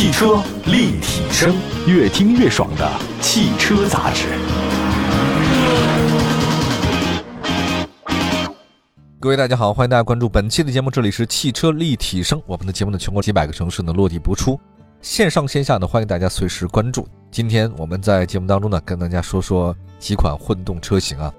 汽车立体声，越听越爽的汽车杂志。各位大家好，欢迎大家关注本期的节目，这里是汽车立体声。我们的节目呢，全国几百个城市呢落地播出，线上线下呢，欢迎大家随时关注。今天我们在节目当中呢，跟大家说说几款混动车型啊。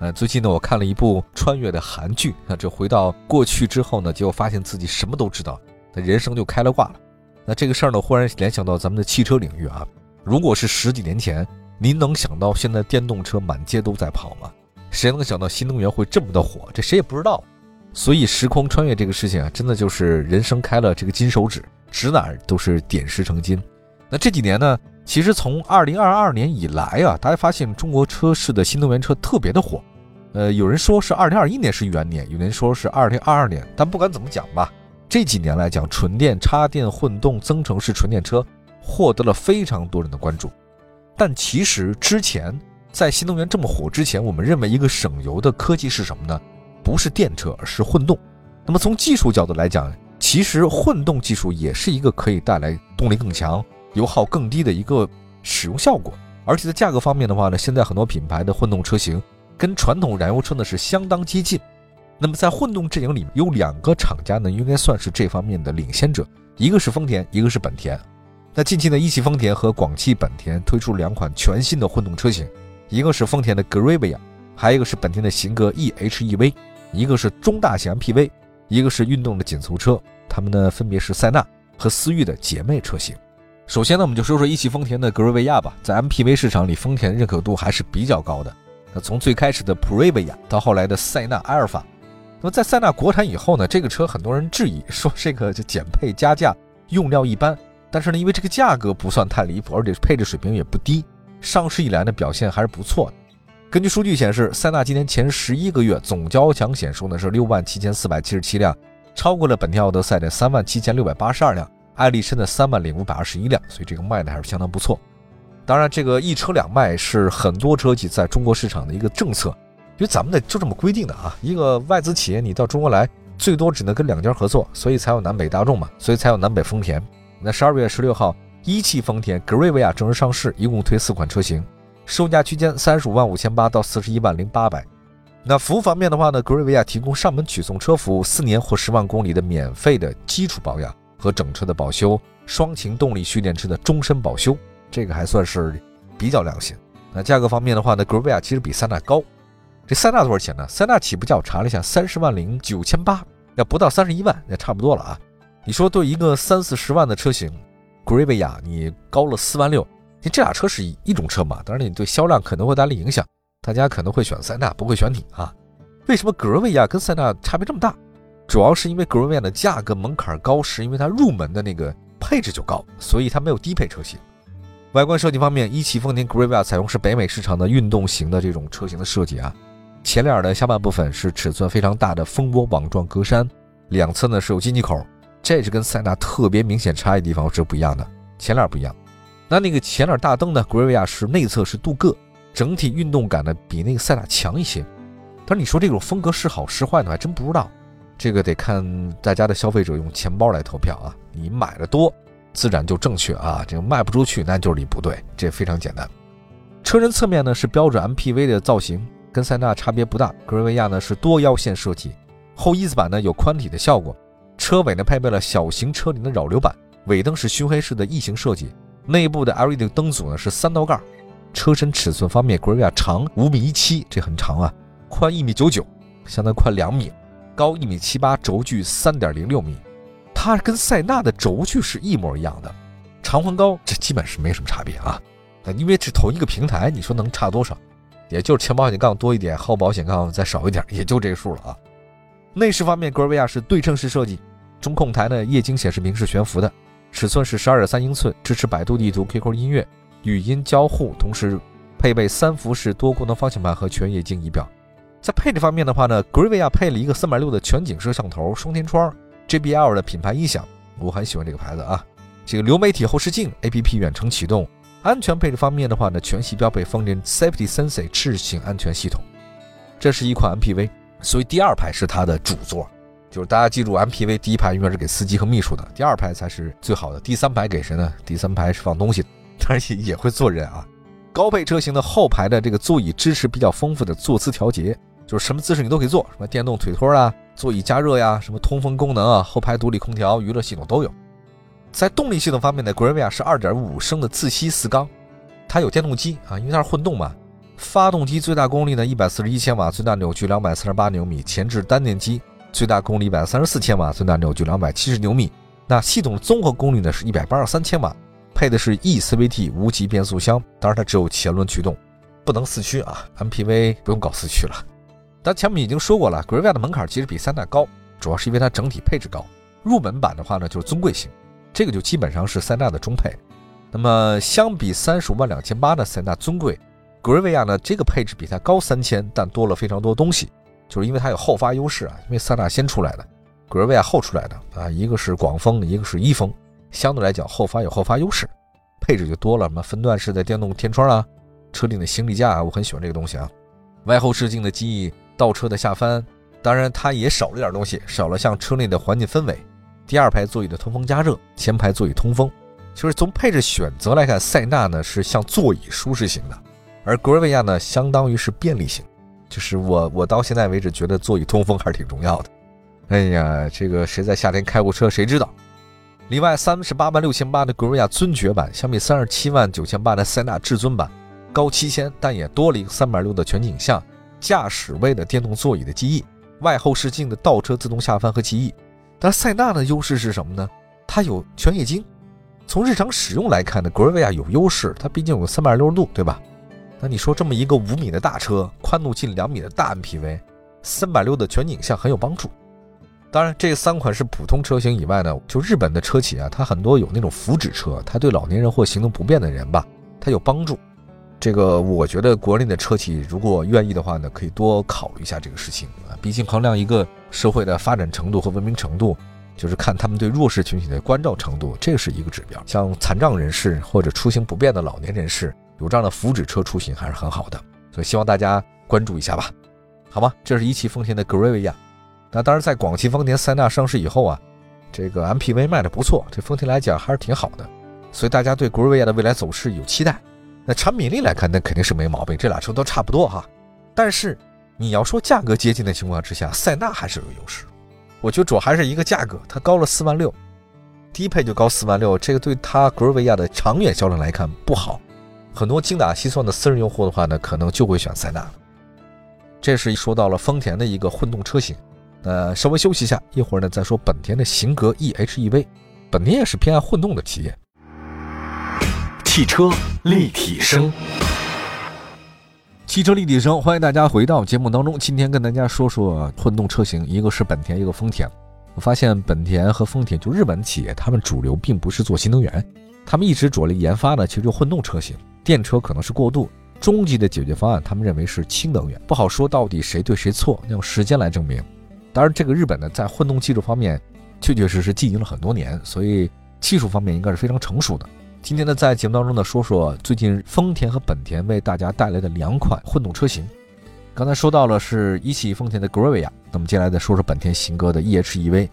呃，最近呢，我看了一部穿越的韩剧，那这回到过去之后呢，结果发现自己什么都知道，那人生就开了挂了。那这个事儿呢，忽然联想到咱们的汽车领域啊。如果是十几年前，您能想到现在电动车满街都在跑吗？谁能想到新能源会这么的火？这谁也不知道。所以时空穿越这个事情啊，真的就是人生开了这个金手指，指哪儿都是点石成金。那这几年呢，其实从二零二二年以来啊，大家发现中国车市的新能源车特别的火。呃，有人说是二零二一年是元年，有人说是二零二二年。但不管怎么讲吧，这几年来讲，纯电、插电、混动、增程式纯电车获得了非常多人的关注。但其实之前。在新能源这么火之前，我们认为一个省油的科技是什么呢？不是电车，而是混动。那么从技术角度来讲，其实混动技术也是一个可以带来动力更强、油耗更低的一个使用效果。而且在价格方面的话呢，现在很多品牌的混动车型跟传统燃油车呢是相当接近。那么在混动阵营里面，有两个厂家呢应该算是这方面的领先者，一个是丰田，一个是本田。那近期呢，一汽丰田和广汽本田推出两款全新的混动车型。一个是丰田的 Gravia，还有一个是本田的型格 EHEV，一个是中大型 MPV，一个是运动的紧凑车。它们呢分别是塞纳和思域的姐妹车型。首先呢，我们就说说一汽丰田的 Grevia 吧。在 MPV 市场里，丰田认可度还是比较高的。那从最开始的 Previa 到后来的塞纳阿尔法，那么在塞纳国产以后呢，这个车很多人质疑 说这个就减配加价，用料一般。但是呢，因为这个价格不算太离谱，而且配置水平也不低。上市以来呢表现还是不错的。根据数据显示，塞纳今年前十一个月总交强险数呢是六万七千四百七十七辆，超过了本田奥德赛的三万七千六百八十二辆，艾力绅的三万零五百二十一辆，所以这个卖的还是相当不错。当然，这个一车两卖是很多车企在中国市场的一个政策，因为咱们的就这么规定的啊。一个外资企业你到中国来，最多只能跟两家合作，所以才有南北大众嘛，所以才有南北丰田。那十二月十六号。一汽丰田格瑞维亚正式上市，一共推四款车型，售价区间三十五万五千八到四十一万零八百。那服务方面的话呢，格瑞维亚提供上门取送车服务，四年或十万公里的免费的基础保养和整车的保修，双擎动力蓄电池的终身保修，这个还算是比较良心。那价格方面的话呢，格瑞维亚其实比塞纳高。这塞纳多少钱呢？塞纳起步价我查了一下，三十万零九千八，要不到三十一万，那差不多了啊。你说对一个三四十万的车型？格瑞维亚，你高了四万六，你这俩车是一种车嘛？当然，你对销量可能会带来影响，大家可能会选塞纳，不会选你啊？为什么格瑞维亚跟塞纳差别这么大？主要是因为格瑞维亚的价格门槛高，是因为它入门的那个配置就高，所以它没有低配车型。外观设计方面，一汽丰田格瑞维亚采用是北美市场的运动型的这种车型的设计啊，前脸的下半部分是尺寸非常大的蜂窝网状格栅，两侧呢是有进气口。这是跟塞纳特别明显差异地方是不一样的，前脸不一样。那那个前脸大灯呢？格瑞维亚是内侧是镀铬，整体运动感呢比那个塞纳强一些。但是你说这种风格是好是坏呢？还真不知道。这个得看大家的消费者用钱包来投票啊。你买的多，自然就正确啊。这个卖不出去，那就是你不对。这非常简单。车身侧面呢是标准 MPV 的造型，跟塞纳差别不大。格瑞维亚呢是多腰线设计，后翼子板呢有宽体的效果。车尾呢配备了小型车顶的扰流板，尾灯是熏黑式的异形设计，内部的 LED 灯组呢是三道杠。车身尺寸方面，格瑞维亚长五米一七，这很长啊，宽一米九九，相当于宽两米，高一米七八，轴距三点零六米。它跟塞纳的轴距是一模一样的，长宽高这基本是没什么差别啊。因为是同一个平台，你说能差多少？也就是前保险杠多一点，后保险杠再少一点，也就这个数了啊。内饰方面，格瑞维亚是对称式设计。中控台呢，液晶显示屏是悬浮的，尺寸是十二点三英寸，支持百度地图、QQ 音乐、语音交互，同时配备三辐式多功能方向盘和全液晶仪表。在配置方面的话呢，格瑞维亚配了一个三百六的全景摄像头、双天窗、JBL 的品牌音响，我很喜欢这个牌子啊。这个流媒体后视镜、APP 远程启动。安全配置方面的话呢，全系标配丰田 Safety Sense 智行安全系统。这是一款 MPV，所以第二排是它的主座。就是大家记住，MPV 第一排永远是给司机和秘书的，第二排才是最好的，第三排给谁呢？第三排是放东西，当然也也会坐人啊。高配车型的后排的这个座椅支持比较丰富的坐姿调节，就是什么姿势你都可以坐，什么电动腿托啊、座椅加热呀、什么通风功能啊、后排独立空调、娱乐系统都有。在动力系统方面呢 g r a v i a 是2.5升的自吸四缸，它有电动机啊，因为它是混动嘛。发动机最大功率呢141千瓦，最大扭矩248牛米，前置单电机。最大功率一百三十四千瓦，最大扭矩两百七十牛米。那系统综合功率呢是一百八十三千瓦，配的是 E CVT 无级变速箱。当然它只有前轮驱动，不能四驱啊。MPV 不用搞四驱了。咱前面已经说过了 g r a v i a 的门槛其实比塞纳高，主要是因为它整体配置高。入门版的话呢就是尊贵型，这个就基本上是塞纳的中配。那么相比三十五万两千八的塞纳尊贵 g r a v i a 呢这个配置比它高三千，但多了非常多东西。就是因为它有后发优势啊，因为塞纳先出来的，格瑞维亚后出来的啊，一个是广风，一个是一风，相对来讲后发有后发优势，配置就多了，什么分段式的电动天窗啊，车顶的行李架啊，我很喜欢这个东西啊，外后视镜的记忆，倒车的下翻，当然它也少了点东西，少了像车内的环境氛围，第二排座椅的通风加热，前排座椅通风，就是从配置选择来看，塞纳呢是像座椅舒适型的，而格瑞维亚呢相当于是便利型。就是我，我到现在为止觉得座椅通风还是挺重要的。哎呀，这个谁在夏天开过车谁知道。另外，三十八万六千八的格瑞亚尊爵版，相比三十七万九千八的塞纳至尊版高七千，但也多了一个三百六的全景像、驾驶位的电动座椅的记忆、外后视镜的倒车自动下翻和记忆。但塞纳的优势是什么呢？它有全液晶。从日常使用来看呢，格瑞维亚有优势，它毕竟有三百六十度，对吧？那你说这么一个五米的大车，宽度近两米的大 MPV，三百六的全景像很有帮助。当然，这三款是普通车型以外呢，就日本的车企啊，它很多有那种福祉车，它对老年人或行动不便的人吧，它有帮助。这个我觉得国内的车企如果愿意的话呢，可以多考虑一下这个事情啊。毕竟衡量一个社会的发展程度和文明程度，就是看他们对弱势群体的关照程度，这是一个指标。像残障人士或者出行不便的老年人士。有这样的福祉车出行还是很好的，所以希望大家关注一下吧，好吗？这是一汽丰田的格瑞维亚。那当然，在广汽丰田塞纳上市以后啊，这个 MPV 卖的不错，对丰田来讲还是挺好的，所以大家对格瑞维亚的未来走势有期待。那产品力来看，那肯定是没毛病，这俩车都差不多哈。但是你要说价格接近的情况之下，塞纳还是有优势。我觉得主要还是一个价格，它高了四万六，低配就高四万六，这个对它格瑞维亚的长远销量来看不好。很多精打细算的私人用户的话呢，可能就会选塞纳。这是说到了丰田的一个混动车型。呃，稍微休息一下，一会儿呢再说本田的型格 EHEV。本田也是偏爱混动的企业。汽车立体声，汽车立体声，欢迎大家回到节目当中。今天跟大家说说混动车型，一个是本田，一个丰田。我发现本田和丰田就日本企业，他们主流并不是做新能源，他们一直着力研发的其实就混动车型。电车可能是过渡，终极的解决方案，他们认为是氢能源，不好说到底谁对谁错，要用时间来证明。当然，这个日本呢，在混动技术方面，确确实实经营了很多年，所以技术方面应该是非常成熟的。今天呢，在节目当中呢，说说最近丰田和本田为大家带来的两款混动车型。刚才说到了是一汽丰田的 g r a v i a 那么接下来再说说本田型格的 EHEV。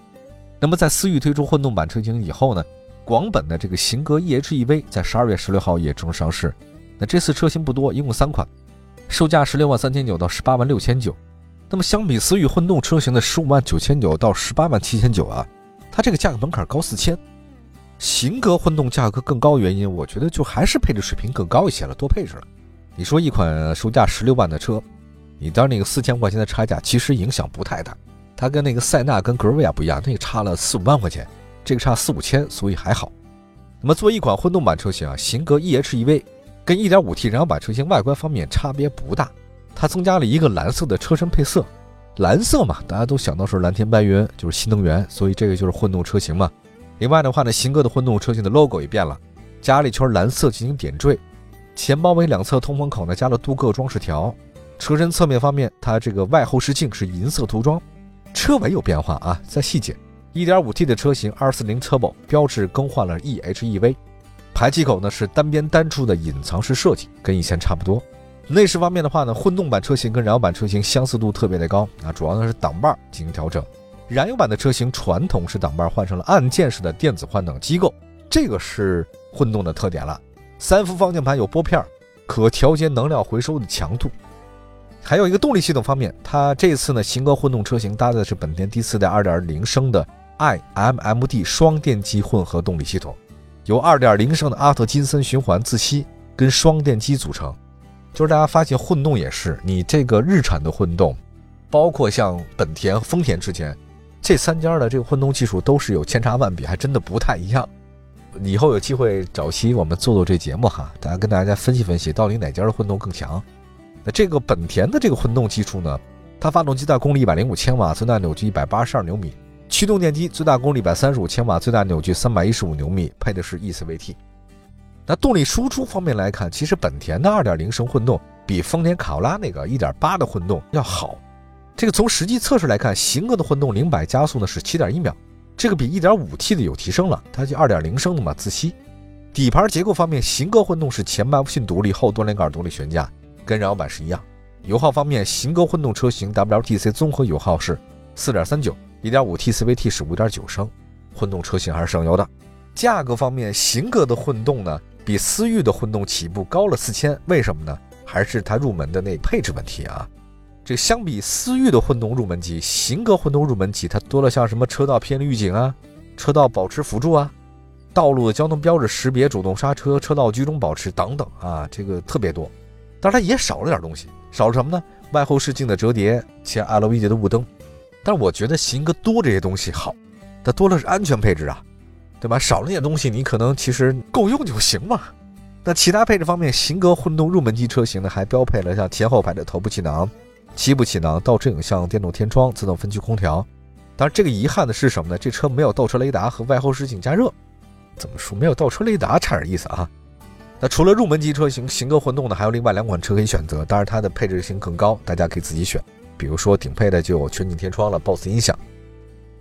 那么在思域推出混动版车型以后呢？广本的这个型格 EHEV 在十二月十六号也正式上市。那这次车型不多，一共三款，售价十六万三千九到十八万六千九。那么相比思域混动车型的十五万九千九到十八万七千九啊，它这个价格门槛高四千。型格混动价格更高，原因我觉得就还是配置水平更高一些了，多配置了。你说一款售价十六万的车，你当那个四千块钱的差价其实影响不太大。它跟那个塞纳跟格瑞亚不一样，那个差了四五万块钱。这个差四五千，所以还好。那么作为一款混动版车型啊，型格 EHEV 跟 1.5T 燃油版车型外观方面差别不大，它增加了一个蓝色的车身配色。蓝色嘛，大家都想到是蓝天白云，就是新能源，所以这个就是混动车型嘛。另外的话呢，新哥的混动车型的 logo 也变了，加了一圈蓝色进行点缀。前包围两侧通风口呢，加了镀铬装饰条。车身侧面方面，它这个外后视镜是银色涂装。车尾有变化啊，在细节。1.5T 的车型240 Turbo 标志更换了 EHEV，排气口呢是单边单出的隐藏式设计，跟以前差不多。内饰方面的话呢，混动版车型跟燃油版车型相似度特别的高啊，主要呢是挡把进行调整。燃油版的车型传统式挡把换成了按键式的电子换挡机构，这个是混动的特点了。三幅方向盘有拨片，可调节能量回收的强度。还有一个动力系统方面，它这次呢，型格混动车型搭载的是本田第四代2.0升的 iMMD 双电机混合动力系统，由2.0升的阿特金森循环自吸跟双电机组成。就是大家发现混动也是，你这个日产的混动，包括像本田、丰田之前，这三家的这个混动技术都是有千差万别，还真的不太一样。以后有机会找期我们做做这节目哈，大家跟大家分析分析到底哪家的混动更强。那这个本田的这个混动技术呢，它发动机大功率一百零五千瓦，最大扭矩一百八十二牛米；驱动电机最大功率一百三十五千瓦，最大扭矩三百一十五牛米，配的是 eCVT。那动力输出方面来看，其实本田的二点零升混动比丰田卡罗拉那个一点八的混动要好。这个从实际测试来看，型格的混动零百加速呢是七点一秒，这个比一点五 T 的有提升了，它就二点零升的嘛自吸。底盘结构方面，型格混动是前麦弗逊独立，后多连杆独立悬架。跟燃油版是一样，油耗方面，型格混动车型 WLTC 综合油耗是四点三九，一点五 T CVT 是五点九升，混动车型还是省油的。价格方面，型格的混动呢比思域的混动起步高了四千，为什么呢？还是它入门的那配置问题啊？这相比思域的混动入门级，型格混动入门级它多了像什么车道偏离预警啊、车道保持辅助啊、道路的交通标志识别、主动刹车、车道居中保持等等啊，这个特别多。但是它也少了点东西，少了什么呢？外后视镜的折叠，前 LED 的雾灯。但是我觉得型格多这些东西好，它多了是安全配置啊，对吧？少了点东西，你可能其实够用就行嘛。那其他配置方面，型格混动入门级车型呢，还标配了像前后排的头部气囊、七部气囊、倒车影像、电动天窗、自动分区空调。当然，这个遗憾的是什么呢？这车没有倒车雷达和外后视镜加热。怎么说？没有倒车雷达差点意思啊。那除了入门级车型型格混动呢，还有另外两款车可以选择，当然它的配置性更高，大家可以自己选。比如说顶配的就有全景天窗了，BOSS 音响。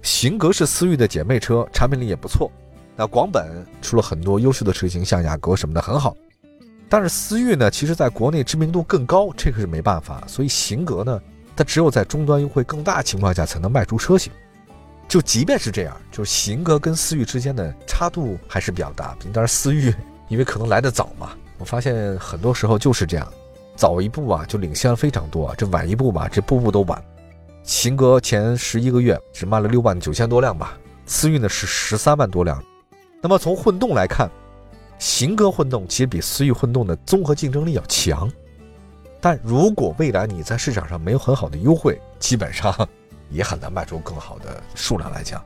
型格是思域的姐妹车，产品力也不错。那广本出了很多优秀的车型，像雅阁什么的很好。但是思域呢，其实在国内知名度更高，这个是没办法。所以型格呢，它只有在终端优惠更大情况下才能卖出车型。就即便是这样，就是型格跟思域之间的差度还是比较大。但是思域。因为可能来得早嘛，我发现很多时候就是这样，早一步啊就领先了非常多，这晚一步吧，这步步都晚。秦格前十一个月只卖了六万九千多辆吧，思域呢是十三万多辆。那么从混动来看，型格混动其实比思域混动的综合竞争力要强。但如果未来你在市场上没有很好的优惠，基本上也很难卖出更好的数量来讲。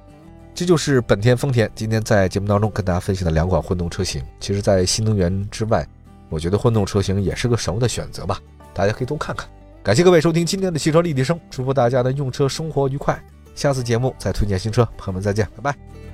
这就是本田、丰田今天在节目当中跟大家分享的两款混动车型。其实，在新能源之外，我觉得混动车型也是个省油的选择吧。大家可以多看看。感谢各位收听今天的汽车立体声，祝福大家的用车生活愉快。下次节目再推荐新车，朋友们再见，拜拜。